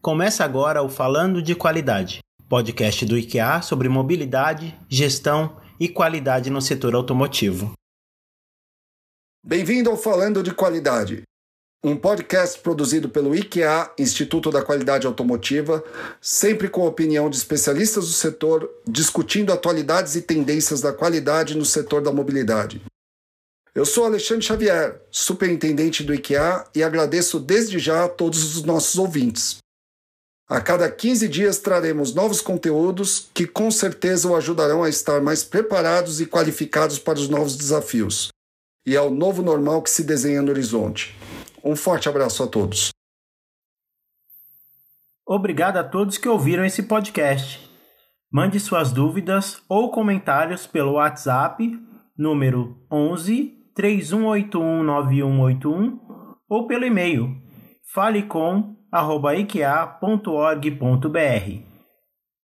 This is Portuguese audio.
Começa agora o Falando de Qualidade, podcast do IKEA sobre mobilidade, gestão e qualidade no setor automotivo. Bem-vindo ao Falando de Qualidade, um podcast produzido pelo IKEA, Instituto da Qualidade Automotiva, sempre com a opinião de especialistas do setor, discutindo atualidades e tendências da qualidade no setor da mobilidade. Eu sou Alexandre Xavier, superintendente do IKEA, e agradeço desde já a todos os nossos ouvintes. A cada 15 dias traremos novos conteúdos que com certeza o ajudarão a estar mais preparados e qualificados para os novos desafios e ao novo normal que se desenha no horizonte. Um forte abraço a todos. Obrigado a todos que ouviram esse podcast. Mande suas dúvidas ou comentários pelo WhatsApp número 11 3181 9181 ou pelo e-mail falecom.ikea.org.br.